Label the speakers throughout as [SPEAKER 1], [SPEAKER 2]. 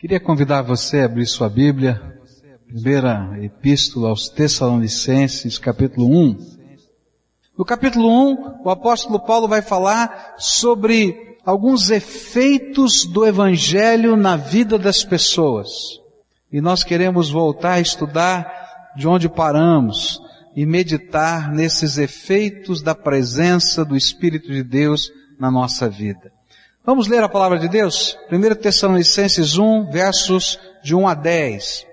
[SPEAKER 1] Queria convidar você a abrir sua Bíblia, primeira epístola aos Tessalonicenses, capítulo 1. No capítulo 1, o apóstolo Paulo vai falar sobre alguns efeitos do Evangelho na vida das pessoas. E nós queremos voltar a estudar de onde paramos e meditar nesses efeitos da presença do Espírito de Deus na nossa vida. Vamos ler a palavra de Deus? 1 Tessalonicenses 1, versos de 1 a 10.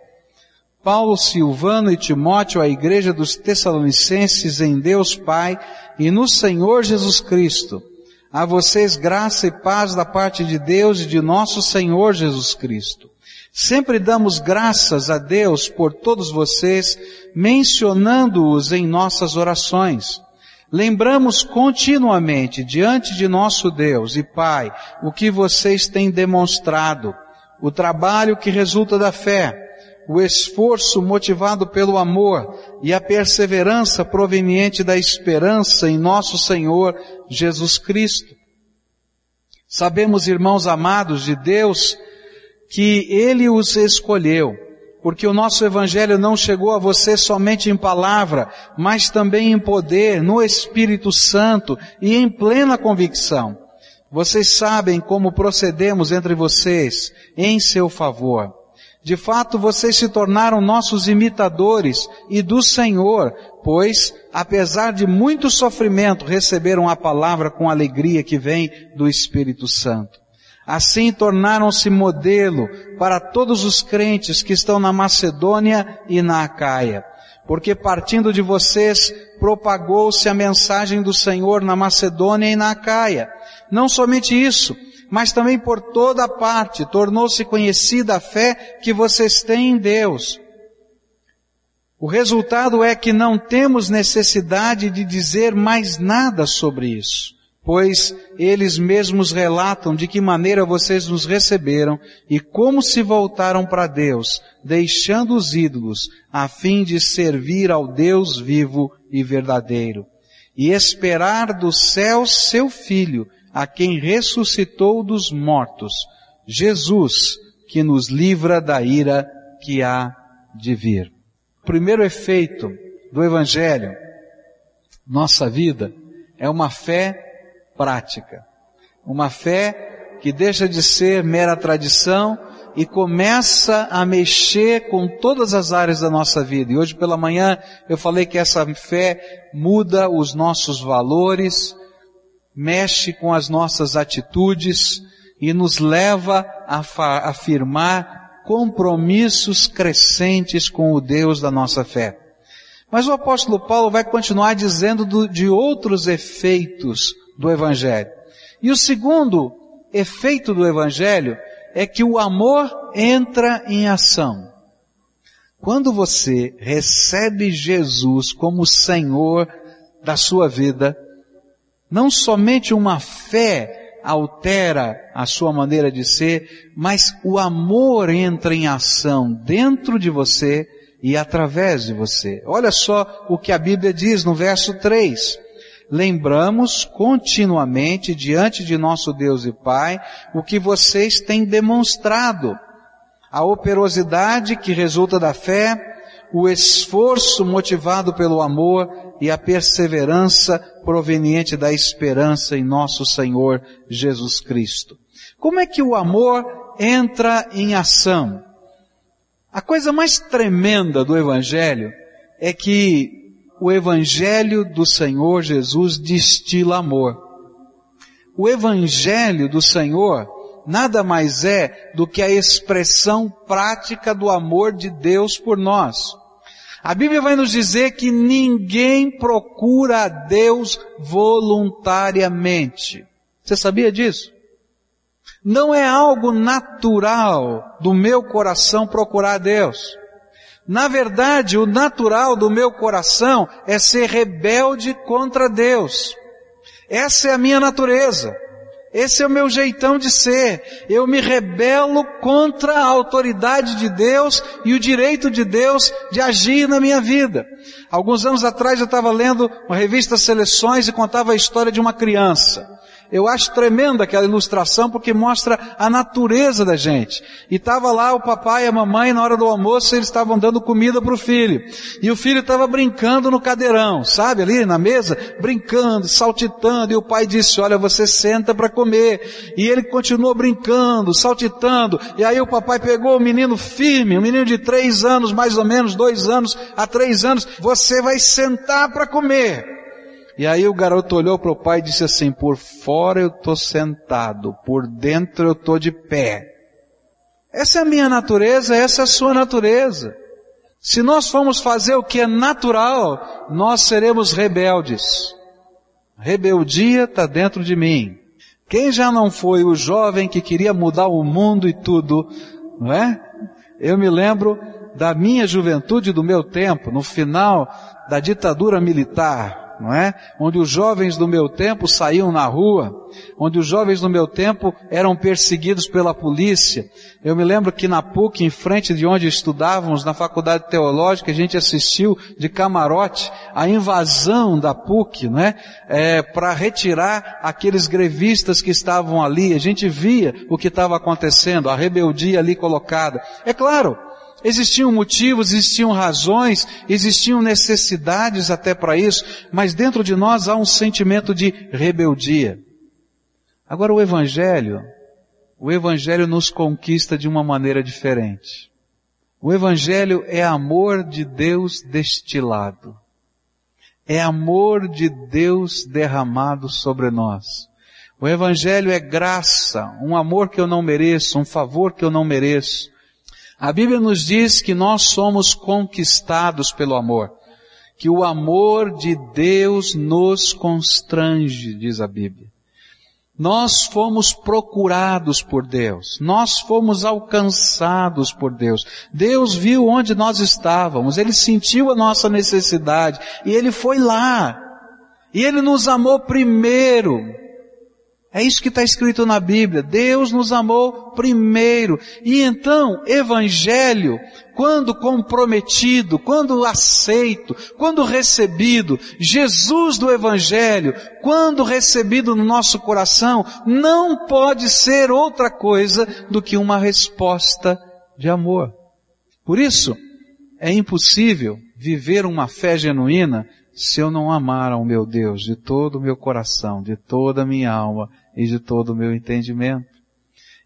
[SPEAKER 1] Paulo, Silvano e Timóteo, a igreja dos Tessalonicenses em Deus Pai e no Senhor Jesus Cristo. A vocês graça e paz da parte de Deus e de nosso Senhor Jesus Cristo. Sempre damos graças a Deus por todos vocês, mencionando-os em nossas orações Lembramos continuamente diante de nosso Deus e Pai o que vocês têm demonstrado, o trabalho que resulta da fé, o esforço motivado pelo amor e a perseverança proveniente da esperança em nosso Senhor Jesus Cristo. Sabemos, irmãos amados de Deus, que Ele os escolheu porque o nosso Evangelho não chegou a você somente em palavra, mas também em poder, no Espírito Santo e em plena convicção. Vocês sabem como procedemos entre vocês em seu favor. De fato, vocês se tornaram nossos imitadores e do Senhor, pois, apesar de muito sofrimento, receberam a palavra com alegria que vem do Espírito Santo. Assim tornaram-se modelo para todos os crentes que estão na Macedônia e na Acaia. Porque partindo de vocês, propagou-se a mensagem do Senhor na Macedônia e na Acaia. Não somente isso, mas também por toda parte tornou-se conhecida a fé que vocês têm em Deus. O resultado é que não temos necessidade de dizer mais nada sobre isso pois eles mesmos relatam de que maneira vocês nos receberam e como se voltaram para Deus, deixando os ídolos, a fim de servir ao Deus vivo e verdadeiro, e esperar do céu seu Filho, a quem ressuscitou dos mortos, Jesus, que nos livra da ira que há de vir. O primeiro efeito do Evangelho, nossa vida, é uma fé prática. Uma fé que deixa de ser mera tradição e começa a mexer com todas as áreas da nossa vida. E hoje pela manhã eu falei que essa fé muda os nossos valores, mexe com as nossas atitudes e nos leva a afirmar compromissos crescentes com o Deus da nossa fé. Mas o apóstolo Paulo vai continuar dizendo do, de outros efeitos do Evangelho. E o segundo efeito do Evangelho é que o amor entra em ação. Quando você recebe Jesus como Senhor da sua vida, não somente uma fé altera a sua maneira de ser, mas o amor entra em ação dentro de você e através de você. Olha só o que a Bíblia diz no verso 3 lembramos continuamente diante de nosso Deus e Pai o que vocês têm demonstrado. A operosidade que resulta da fé, o esforço motivado pelo amor e a perseverança proveniente da esperança em nosso Senhor Jesus Cristo. Como é que o amor entra em ação? A coisa mais tremenda do Evangelho é que o Evangelho do Senhor Jesus destila amor. O Evangelho do Senhor nada mais é do que a expressão prática do amor de Deus por nós. A Bíblia vai nos dizer que ninguém procura a Deus voluntariamente. Você sabia disso? Não é algo natural do meu coração procurar a Deus. Na verdade, o natural do meu coração é ser rebelde contra Deus. Essa é a minha natureza. Esse é o meu jeitão de ser. Eu me rebelo contra a autoridade de Deus e o direito de Deus de agir na minha vida. Alguns anos atrás eu estava lendo uma revista Seleções e contava a história de uma criança. Eu acho tremenda aquela ilustração porque mostra a natureza da gente. E tava lá o papai e a mamãe na hora do almoço, eles estavam dando comida para o filho. E o filho estava brincando no cadeirão, sabe, ali na mesa, brincando, saltitando, e o pai disse, olha, você senta para comer. E ele continuou brincando, saltitando, e aí o papai pegou o menino firme, um menino de três anos, mais ou menos, dois anos a três anos, você vai sentar para comer. E aí o garoto olhou para o pai e disse assim, por fora eu estou sentado, por dentro eu estou de pé. Essa é a minha natureza, essa é a sua natureza. Se nós formos fazer o que é natural, nós seremos rebeldes. Rebeldia está dentro de mim. Quem já não foi o jovem que queria mudar o mundo e tudo, não é? Eu me lembro da minha juventude, do meu tempo, no final da ditadura militar não é? Onde os jovens do meu tempo saíam na rua, onde os jovens do meu tempo eram perseguidos pela polícia. Eu me lembro que na PUC, em frente de onde estudávamos, na faculdade teológica, a gente assistiu de camarote a invasão da PUC, não é? é Para retirar aqueles grevistas que estavam ali. A gente via o que estava acontecendo, a rebeldia ali colocada. É claro, Existiam motivos, existiam razões, existiam necessidades até para isso, mas dentro de nós há um sentimento de rebeldia. Agora o Evangelho, o Evangelho nos conquista de uma maneira diferente. O Evangelho é amor de Deus destilado. É amor de Deus derramado sobre nós. O Evangelho é graça, um amor que eu não mereço, um favor que eu não mereço. A Bíblia nos diz que nós somos conquistados pelo amor, que o amor de Deus nos constrange, diz a Bíblia. Nós fomos procurados por Deus, nós fomos alcançados por Deus. Deus viu onde nós estávamos, Ele sentiu a nossa necessidade e Ele foi lá. E Ele nos amou primeiro. É isso que está escrito na Bíblia. Deus nos amou primeiro. E então, Evangelho, quando comprometido, quando aceito, quando recebido, Jesus do Evangelho, quando recebido no nosso coração, não pode ser outra coisa do que uma resposta de amor. Por isso, é impossível viver uma fé genuína se eu não amar ao meu Deus de todo o meu coração, de toda a minha alma e de todo o meu entendimento.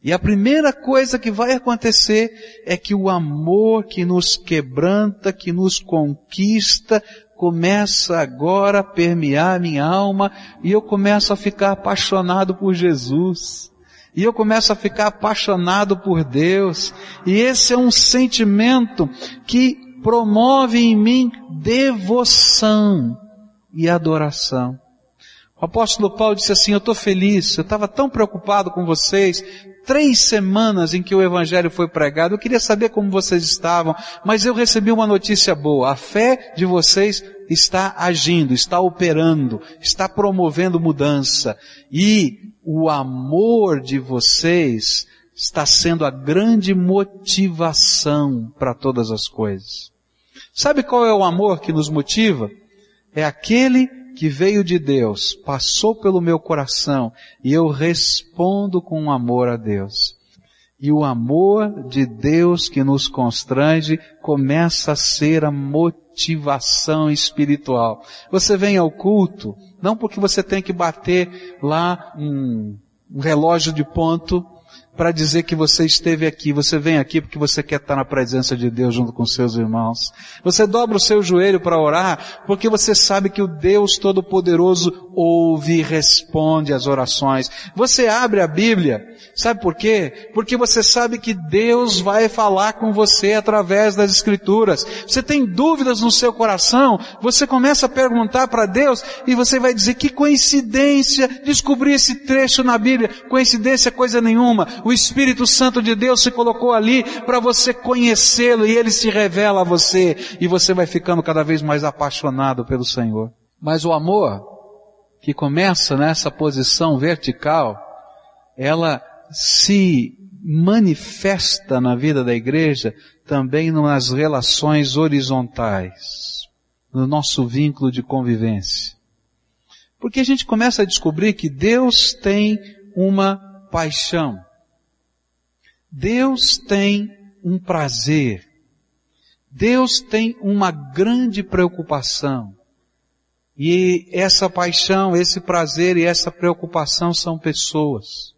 [SPEAKER 1] E a primeira coisa que vai acontecer é que o amor que nos quebranta, que nos conquista, começa agora a permear minha alma e eu começo a ficar apaixonado por Jesus. E eu começo a ficar apaixonado por Deus. E esse é um sentimento que promove em mim devoção e adoração. O apóstolo Paulo disse assim, eu estou feliz, eu estava tão preocupado com vocês, três semanas em que o evangelho foi pregado, eu queria saber como vocês estavam, mas eu recebi uma notícia boa, a fé de vocês está agindo, está operando, está promovendo mudança, e o amor de vocês está sendo a grande motivação para todas as coisas. Sabe qual é o amor que nos motiva? É aquele que veio de Deus, passou pelo meu coração e eu respondo com amor a Deus. E o amor de Deus que nos constrange começa a ser a motivação espiritual. Você vem ao culto, não porque você tem que bater lá um, um relógio de ponto para dizer que você esteve aqui. Você vem aqui porque você quer estar na presença de Deus junto com seus irmãos. Você dobra o seu joelho para orar porque você sabe que o Deus Todo-Poderoso ouve e responde às orações. Você abre a Bíblia, sabe por quê? Porque você sabe que Deus vai falar com você através das Escrituras. Você tem dúvidas no seu coração, você começa a perguntar para Deus e você vai dizer que coincidência descobrir esse trecho na Bíblia. Coincidência coisa nenhuma o Espírito Santo de Deus se colocou ali para você conhecê-lo e ele se revela a você e você vai ficando cada vez mais apaixonado pelo Senhor. Mas o amor que começa nessa posição vertical, ela se manifesta na vida da igreja também nas relações horizontais, no nosso vínculo de convivência. Porque a gente começa a descobrir que Deus tem uma paixão. Deus tem um prazer. Deus tem uma grande preocupação. E essa paixão, esse prazer e essa preocupação são pessoas.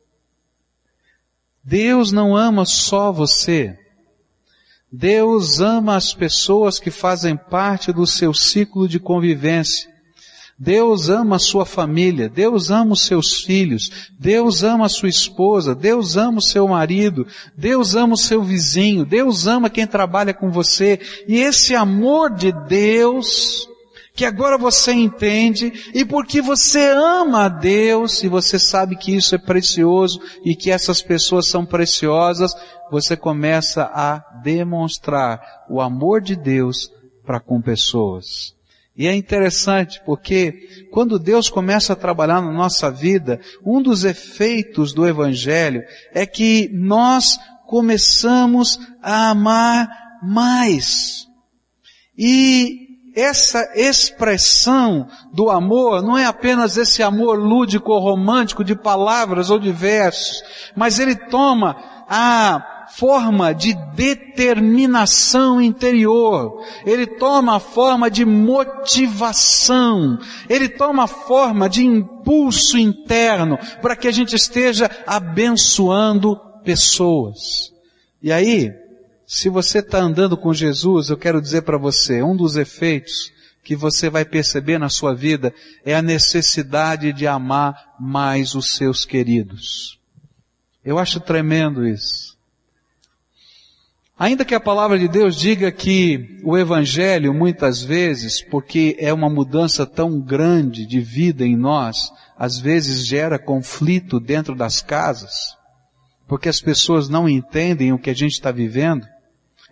[SPEAKER 1] Deus não ama só você. Deus ama as pessoas que fazem parte do seu ciclo de convivência. Deus ama a sua família, Deus ama os seus filhos, Deus ama a sua esposa, Deus ama o seu marido, Deus ama o seu vizinho, Deus ama quem trabalha com você. E esse amor de Deus que agora você entende, e porque você ama a Deus, e você sabe que isso é precioso, e que essas pessoas são preciosas, você começa a demonstrar o amor de Deus para com pessoas. E é interessante porque quando Deus começa a trabalhar na nossa vida, um dos efeitos do Evangelho é que nós começamos a amar mais. E essa expressão do amor não é apenas esse amor lúdico ou romântico de palavras ou de versos, mas ele toma a forma de determinação interior, ele toma a forma de motivação, ele toma a forma de impulso interno para que a gente esteja abençoando pessoas. E aí, se você está andando com Jesus, eu quero dizer para você, um dos efeitos que você vai perceber na sua vida é a necessidade de amar mais os seus queridos. Eu acho tremendo isso. Ainda que a palavra de Deus diga que o Evangelho, muitas vezes, porque é uma mudança tão grande de vida em nós, às vezes gera conflito dentro das casas, porque as pessoas não entendem o que a gente está vivendo,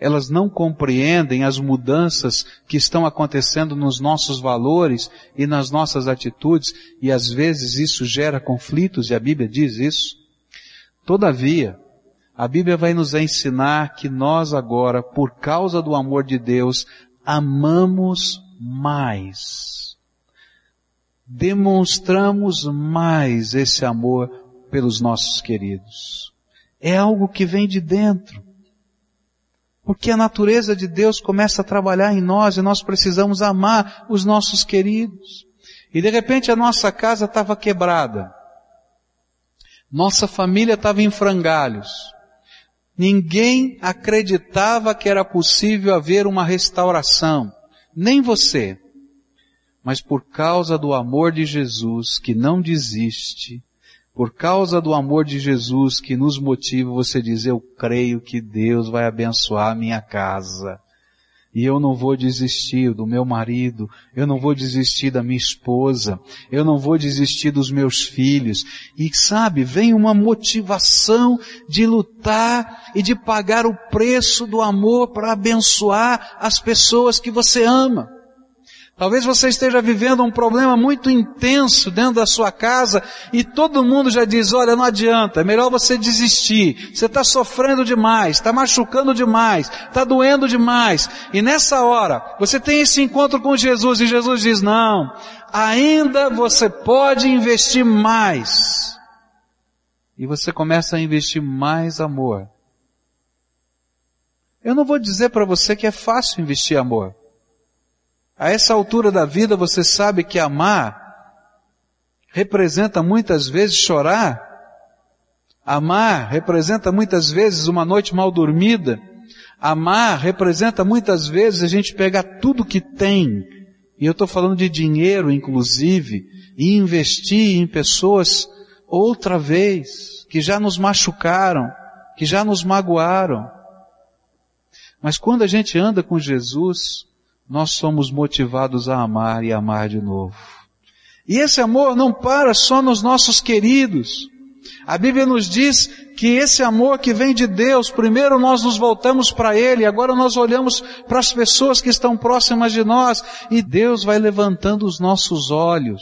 [SPEAKER 1] elas não compreendem as mudanças que estão acontecendo nos nossos valores e nas nossas atitudes, e às vezes isso gera conflitos, e a Bíblia diz isso. Todavia, a Bíblia vai nos ensinar que nós agora, por causa do amor de Deus, amamos mais. Demonstramos mais esse amor pelos nossos queridos. É algo que vem de dentro. Porque a natureza de Deus começa a trabalhar em nós e nós precisamos amar os nossos queridos. E de repente a nossa casa estava quebrada. Nossa família estava em frangalhos. Ninguém acreditava que era possível haver uma restauração. Nem você. Mas por causa do amor de Jesus, que não desiste, por causa do amor de Jesus que nos motiva, você diz, eu creio que Deus vai abençoar a minha casa. E eu não vou desistir do meu marido, eu não vou desistir da minha esposa, eu não vou desistir dos meus filhos. E sabe, vem uma motivação de lutar e de pagar o preço do amor para abençoar as pessoas que você ama. Talvez você esteja vivendo um problema muito intenso dentro da sua casa e todo mundo já diz, olha, não adianta, é melhor você desistir. Você está sofrendo demais, está machucando demais, está doendo demais. E nessa hora, você tem esse encontro com Jesus e Jesus diz, não, ainda você pode investir mais. E você começa a investir mais amor. Eu não vou dizer para você que é fácil investir amor. A essa altura da vida você sabe que amar representa muitas vezes chorar. Amar representa muitas vezes uma noite mal dormida. Amar representa muitas vezes a gente pegar tudo que tem, e eu estou falando de dinheiro inclusive, e investir em pessoas outra vez, que já nos machucaram, que já nos magoaram. Mas quando a gente anda com Jesus, nós somos motivados a amar e amar de novo. E esse amor não para só nos nossos queridos. A Bíblia nos diz que esse amor que vem de Deus, primeiro nós nos voltamos para Ele, agora nós olhamos para as pessoas que estão próximas de nós e Deus vai levantando os nossos olhos.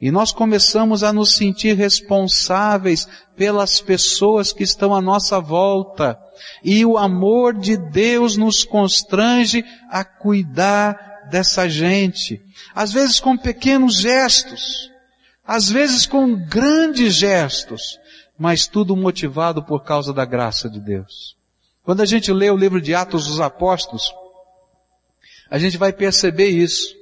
[SPEAKER 1] E nós começamos a nos sentir responsáveis pelas pessoas que estão à nossa volta. E o amor de Deus nos constrange a cuidar dessa gente. Às vezes com pequenos gestos, às vezes com grandes gestos, mas tudo motivado por causa da graça de Deus. Quando a gente lê o livro de Atos dos Apóstolos, a gente vai perceber isso.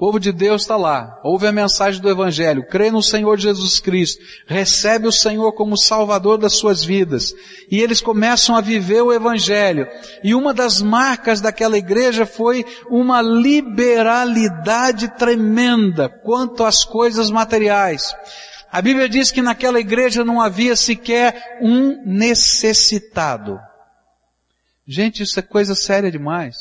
[SPEAKER 1] O povo de Deus está lá, ouve a mensagem do Evangelho, crê no Senhor Jesus Cristo, recebe o Senhor como Salvador das suas vidas, e eles começam a viver o Evangelho. E uma das marcas daquela igreja foi uma liberalidade tremenda quanto às coisas materiais. A Bíblia diz que naquela igreja não havia sequer um necessitado. Gente, isso é coisa séria demais.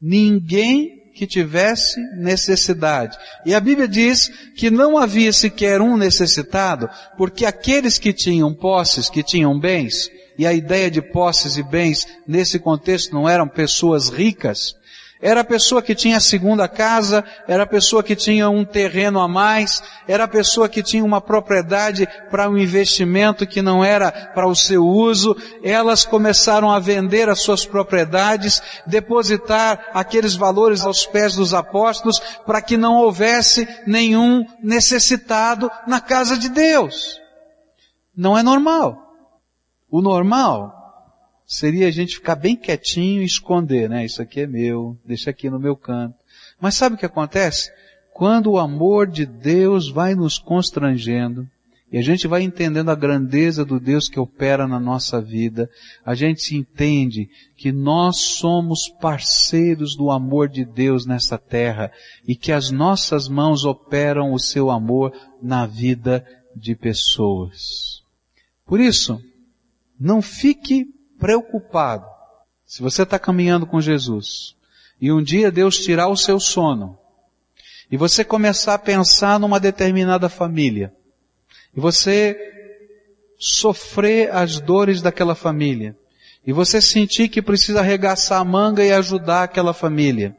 [SPEAKER 1] Ninguém que tivesse necessidade. E a Bíblia diz que não havia sequer um necessitado, porque aqueles que tinham posses, que tinham bens, e a ideia de posses e bens nesse contexto não eram pessoas ricas, era a pessoa que tinha a segunda casa, era a pessoa que tinha um terreno a mais, era a pessoa que tinha uma propriedade para um investimento que não era para o seu uso. Elas começaram a vender as suas propriedades, depositar aqueles valores aos pés dos apóstolos para que não houvesse nenhum necessitado na casa de Deus. Não é normal. O normal seria a gente ficar bem quietinho e esconder, né? Isso aqui é meu, deixa aqui no meu canto. Mas sabe o que acontece? Quando o amor de Deus vai nos constrangendo, e a gente vai entendendo a grandeza do Deus que opera na nossa vida, a gente entende que nós somos parceiros do amor de Deus nessa terra e que as nossas mãos operam o seu amor na vida de pessoas. Por isso, não fique preocupado, se você está caminhando com Jesus, e um dia Deus tirar o seu sono, e você começar a pensar numa determinada família, e você sofrer as dores daquela família, e você sentir que precisa arregaçar a manga e ajudar aquela família,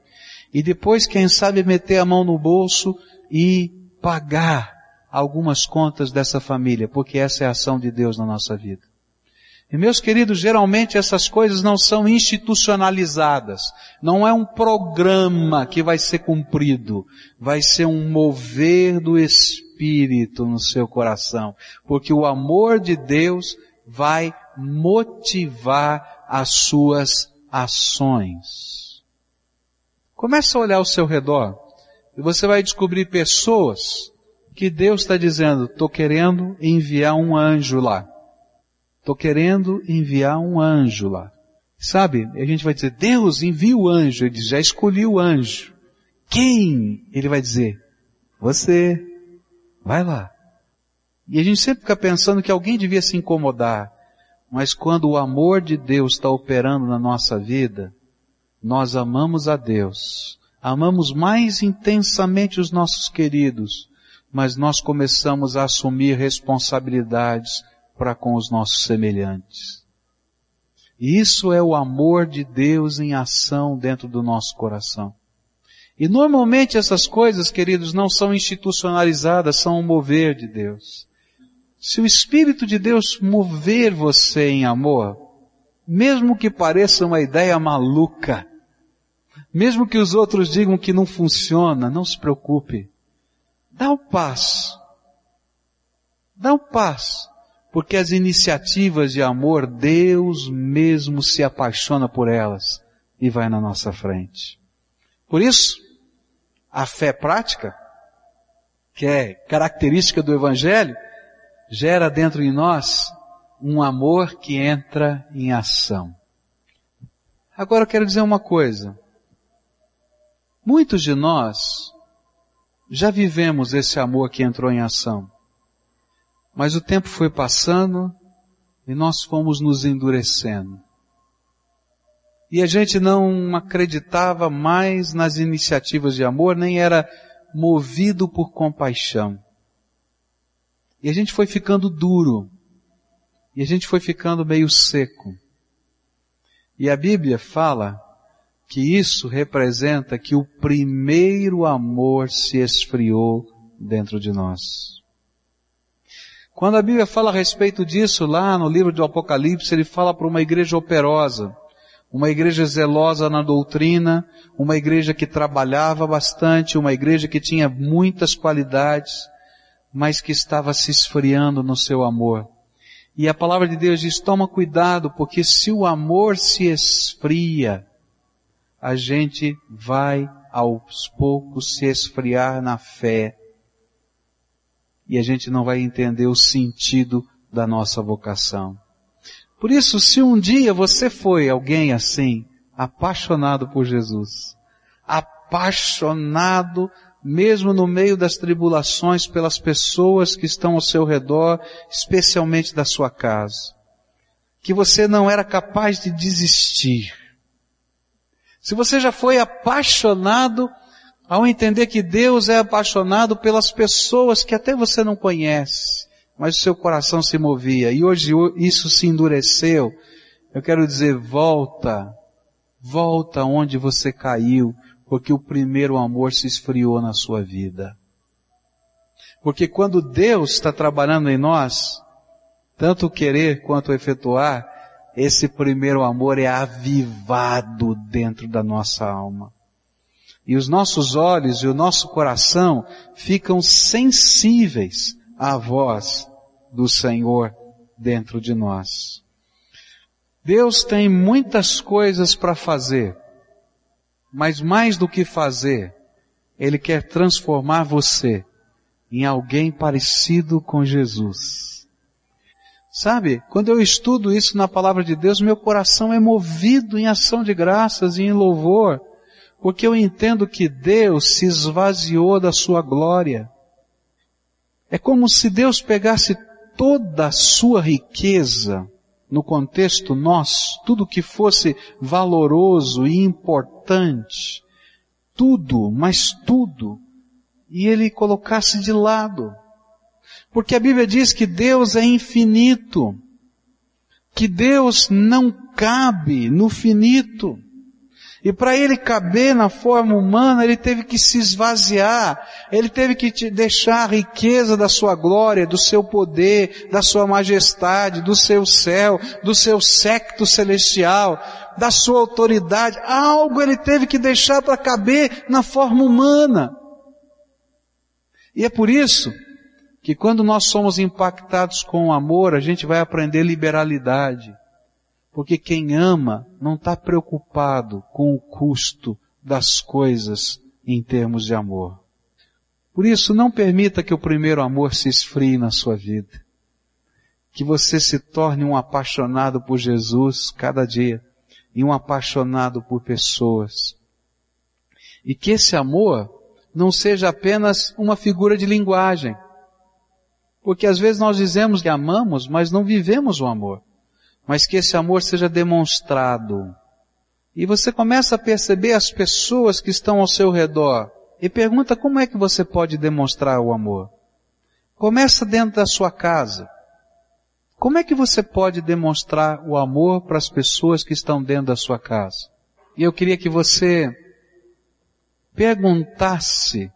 [SPEAKER 1] e depois, quem sabe, meter a mão no bolso e pagar algumas contas dessa família, porque essa é a ação de Deus na nossa vida. E meus queridos, geralmente essas coisas não são institucionalizadas. Não é um programa que vai ser cumprido. Vai ser um mover do Espírito no seu coração. Porque o amor de Deus vai motivar as suas ações. Comece a olhar ao seu redor e você vai descobrir pessoas que Deus está dizendo, estou querendo enviar um anjo lá. Estou querendo enviar um anjo lá. Sabe, a gente vai dizer, Deus envia o anjo. Ele diz, já escolhi o anjo. Quem? Ele vai dizer, você. Vai lá. E a gente sempre fica pensando que alguém devia se incomodar. Mas quando o amor de Deus está operando na nossa vida, nós amamos a Deus. Amamos mais intensamente os nossos queridos, mas nós começamos a assumir responsabilidades para com os nossos semelhantes. E isso é o amor de Deus em ação dentro do nosso coração. E normalmente essas coisas, queridos, não são institucionalizadas, são um mover de Deus. Se o Espírito de Deus mover você em amor, mesmo que pareça uma ideia maluca, mesmo que os outros digam que não funciona, não se preocupe. Dá o um passo. Dá o um passo. Porque as iniciativas de amor, Deus mesmo se apaixona por elas e vai na nossa frente. Por isso, a fé prática, que é característica do Evangelho, gera dentro de nós um amor que entra em ação. Agora eu quero dizer uma coisa. Muitos de nós já vivemos esse amor que entrou em ação. Mas o tempo foi passando e nós fomos nos endurecendo. E a gente não acreditava mais nas iniciativas de amor, nem era movido por compaixão. E a gente foi ficando duro. E a gente foi ficando meio seco. E a Bíblia fala que isso representa que o primeiro amor se esfriou dentro de nós. Quando a Bíblia fala a respeito disso lá no livro do Apocalipse, ele fala para uma igreja operosa, uma igreja zelosa na doutrina, uma igreja que trabalhava bastante, uma igreja que tinha muitas qualidades, mas que estava se esfriando no seu amor. E a palavra de Deus diz, toma cuidado, porque se o amor se esfria, a gente vai aos poucos se esfriar na fé. E a gente não vai entender o sentido da nossa vocação. Por isso, se um dia você foi alguém assim, apaixonado por Jesus, apaixonado mesmo no meio das tribulações pelas pessoas que estão ao seu redor, especialmente da sua casa, que você não era capaz de desistir. Se você já foi apaixonado ao entender que Deus é apaixonado pelas pessoas que até você não conhece, mas o seu coração se movia e hoje isso se endureceu. Eu quero dizer, volta, volta onde você caiu, porque o primeiro amor se esfriou na sua vida. Porque quando Deus está trabalhando em nós, tanto querer quanto efetuar, esse primeiro amor é avivado dentro da nossa alma. E os nossos olhos e o nosso coração ficam sensíveis à voz do Senhor dentro de nós. Deus tem muitas coisas para fazer, mas mais do que fazer, Ele quer transformar você em alguém parecido com Jesus. Sabe, quando eu estudo isso na palavra de Deus, meu coração é movido em ação de graças e em louvor, porque eu entendo que Deus se esvaziou da sua glória. É como se Deus pegasse toda a sua riqueza, no contexto nosso, tudo que fosse valoroso e importante, tudo, mas tudo, e ele colocasse de lado. Porque a Bíblia diz que Deus é infinito, que Deus não cabe no finito. E para ele caber na forma humana, ele teve que se esvaziar, ele teve que te deixar a riqueza da sua glória, do seu poder, da sua majestade, do seu céu, do seu secto celestial, da sua autoridade. Algo ele teve que deixar para caber na forma humana. E é por isso que quando nós somos impactados com o amor, a gente vai aprender liberalidade. Porque quem ama não está preocupado com o custo das coisas em termos de amor. Por isso, não permita que o primeiro amor se esfrie na sua vida. Que você se torne um apaixonado por Jesus cada dia e um apaixonado por pessoas. E que esse amor não seja apenas uma figura de linguagem. Porque às vezes nós dizemos que amamos, mas não vivemos o amor mas que esse amor seja demonstrado. E você começa a perceber as pessoas que estão ao seu redor e pergunta como é que você pode demonstrar o amor. Começa dentro da sua casa. Como é que você pode demonstrar o amor para as pessoas que estão dentro da sua casa? E eu queria que você perguntasse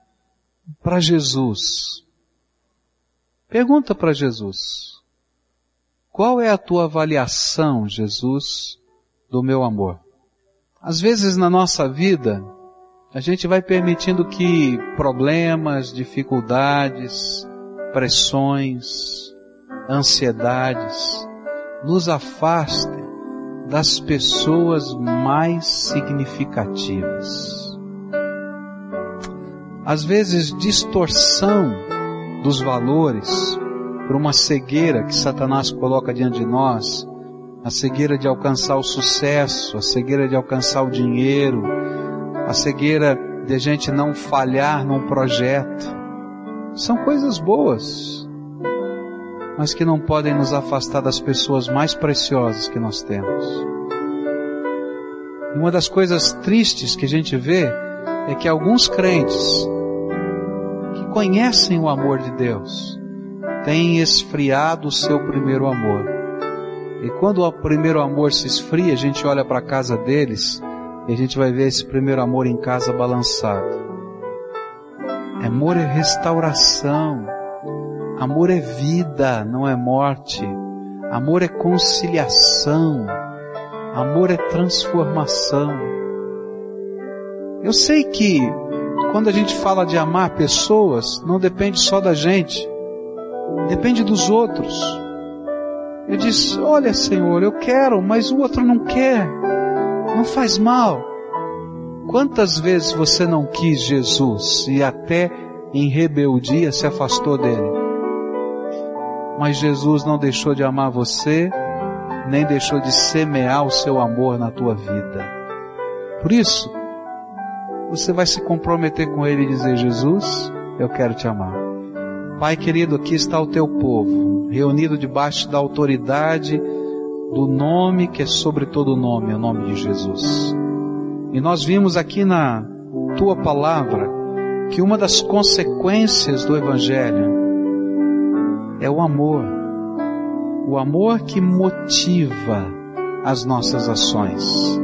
[SPEAKER 1] para Jesus. Pergunta para Jesus. Qual é a tua avaliação, Jesus, do meu amor? Às vezes na nossa vida, a gente vai permitindo que problemas, dificuldades, pressões, ansiedades nos afastem das pessoas mais significativas. Às vezes distorção dos valores por uma cegueira que Satanás coloca diante de nós, a cegueira de alcançar o sucesso, a cegueira de alcançar o dinheiro, a cegueira de a gente não falhar num projeto. São coisas boas, mas que não podem nos afastar das pessoas mais preciosas que nós temos. Uma das coisas tristes que a gente vê é que alguns crentes que conhecem o amor de Deus, tem esfriado o seu primeiro amor. E quando o primeiro amor se esfria, a gente olha para a casa deles e a gente vai ver esse primeiro amor em casa balançado. Amor é restauração. Amor é vida, não é morte. Amor é conciliação. Amor é transformação. Eu sei que quando a gente fala de amar pessoas, não depende só da gente, depende dos outros. Eu disse, olha Senhor, eu quero, mas o outro não quer. Não faz mal. Quantas vezes você não quis Jesus e até em rebeldia se afastou dele? Mas Jesus não deixou de amar você, nem deixou de semear o seu amor na tua vida. Por isso, você vai se comprometer com Ele e dizer: Jesus, eu quero te amar. Pai querido, aqui está o teu povo, reunido debaixo da autoridade do nome que é sobre todo nome, o nome de Jesus. E nós vimos aqui na tua palavra que uma das consequências do Evangelho é o amor. O amor que motiva as nossas ações.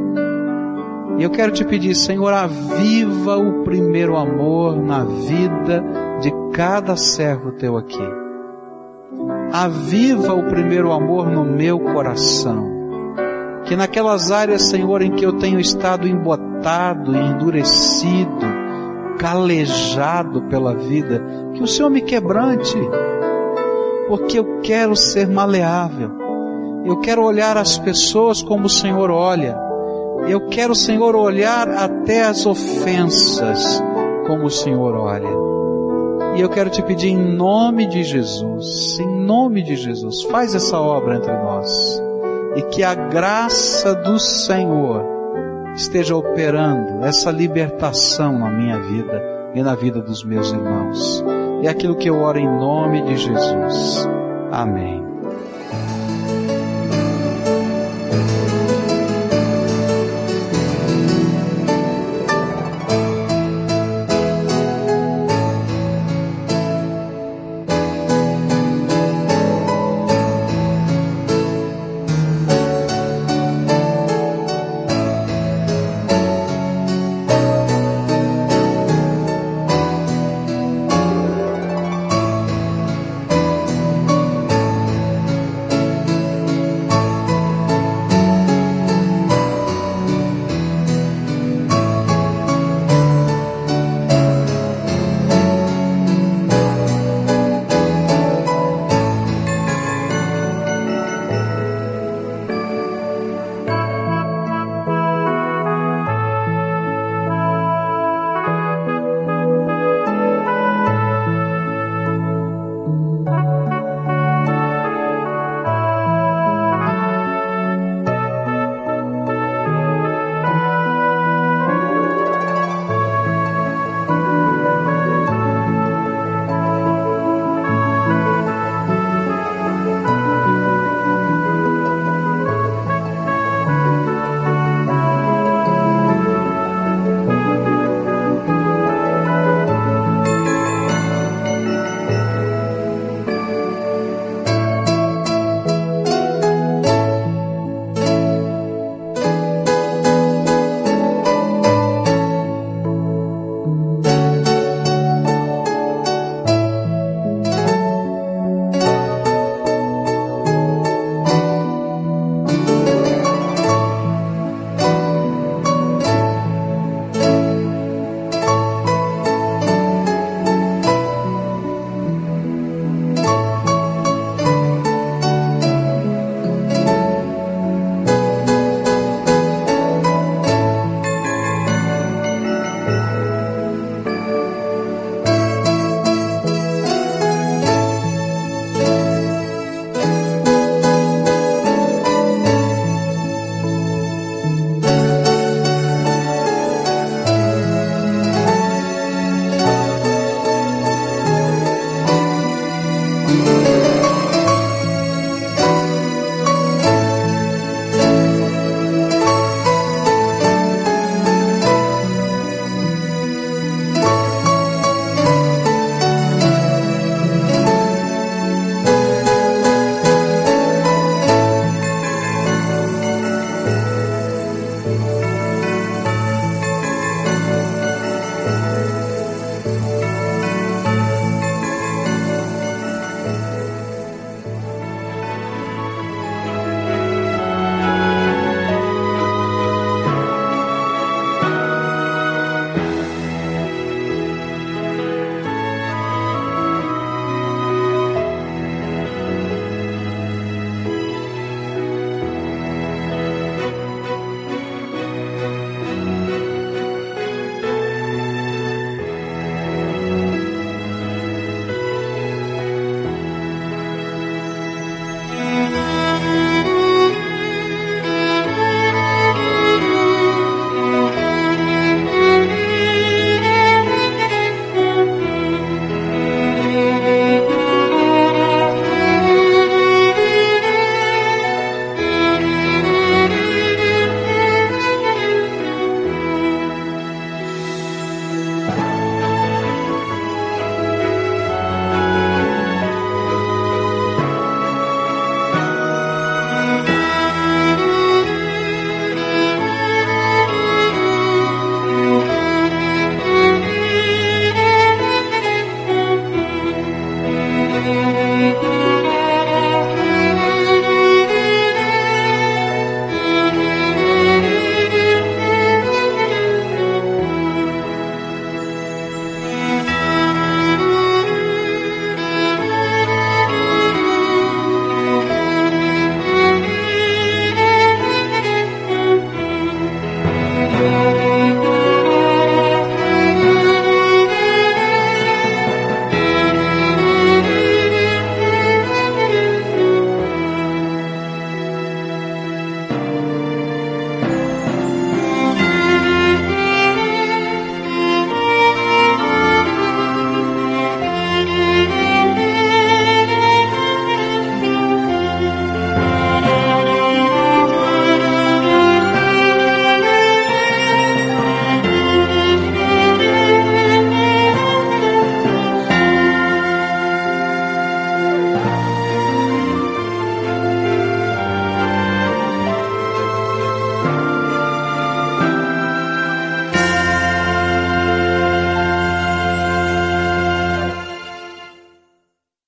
[SPEAKER 1] E eu quero te pedir, Senhor, aviva o primeiro amor na vida cada servo teu aqui. Aviva o primeiro amor no meu coração. Que naquelas áreas, Senhor, em que eu tenho estado embotado, endurecido, calejado pela vida, que o Senhor me quebrante, porque eu quero ser maleável. Eu quero olhar as pessoas como o Senhor olha eu quero, Senhor, olhar até as ofensas como o Senhor olha. E eu quero te pedir em nome de Jesus, em nome de Jesus, faz essa obra entre nós. E que a graça do Senhor esteja operando essa libertação na minha vida e na vida dos meus irmãos. É aquilo que eu oro em nome de Jesus. Amém.